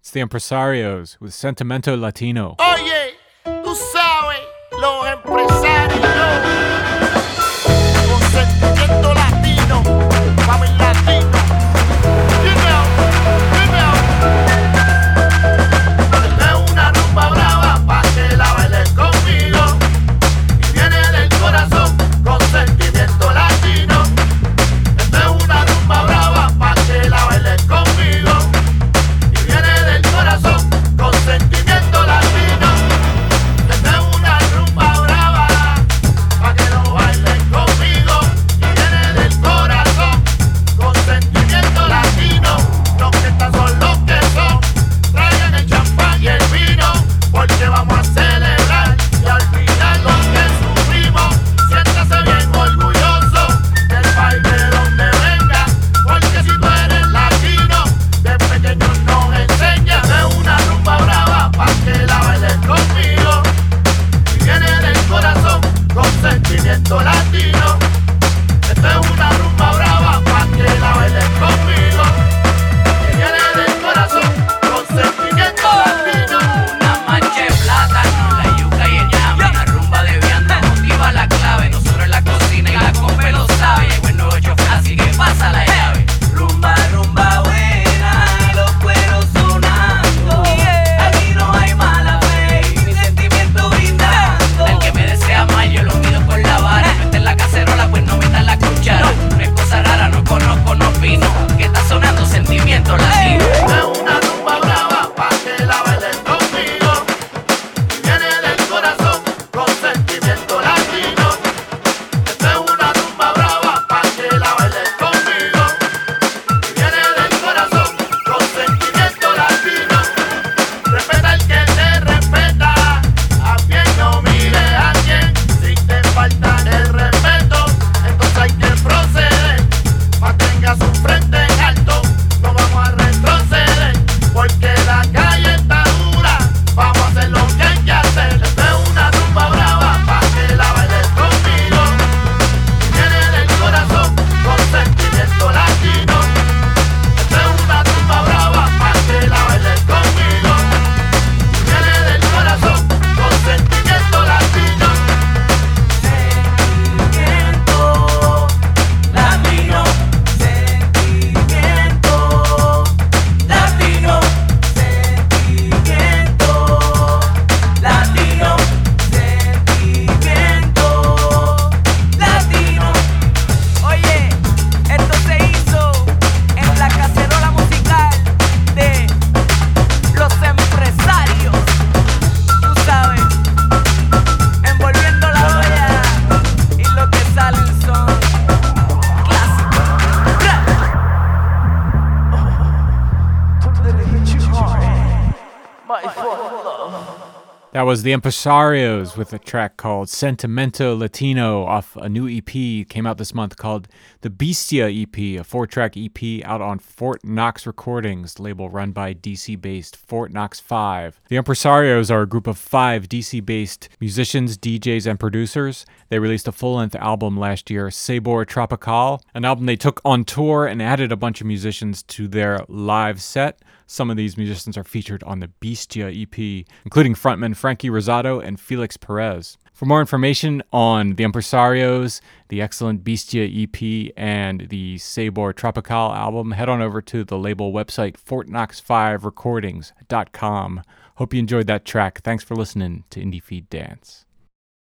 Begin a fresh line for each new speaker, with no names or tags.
It's the Empresarios with Sentimiento Latino.
Oh, Oye, tú
was the Empresarios with a track called Sentimiento Latino off a new EP came out this month called the Bestia EP, a four track EP out on Fort Knox Recordings, label run by DC based Fort Knox 5. The Empresarios are a group of five DC based musicians, DJs, and producers. They released a full length album last year, Sabor Tropical, an album they took on tour and added a bunch of musicians to their live set. Some of these musicians are featured on the Bestia EP, including frontman Frankie Rosado and Felix Perez. For more information on the Empresarios, the excellent Bestia EP, and the Sabor Tropical album, head on over to the label website fortknox5recordings.com. Hope you enjoyed that track. Thanks for listening to IndieFeed Dance.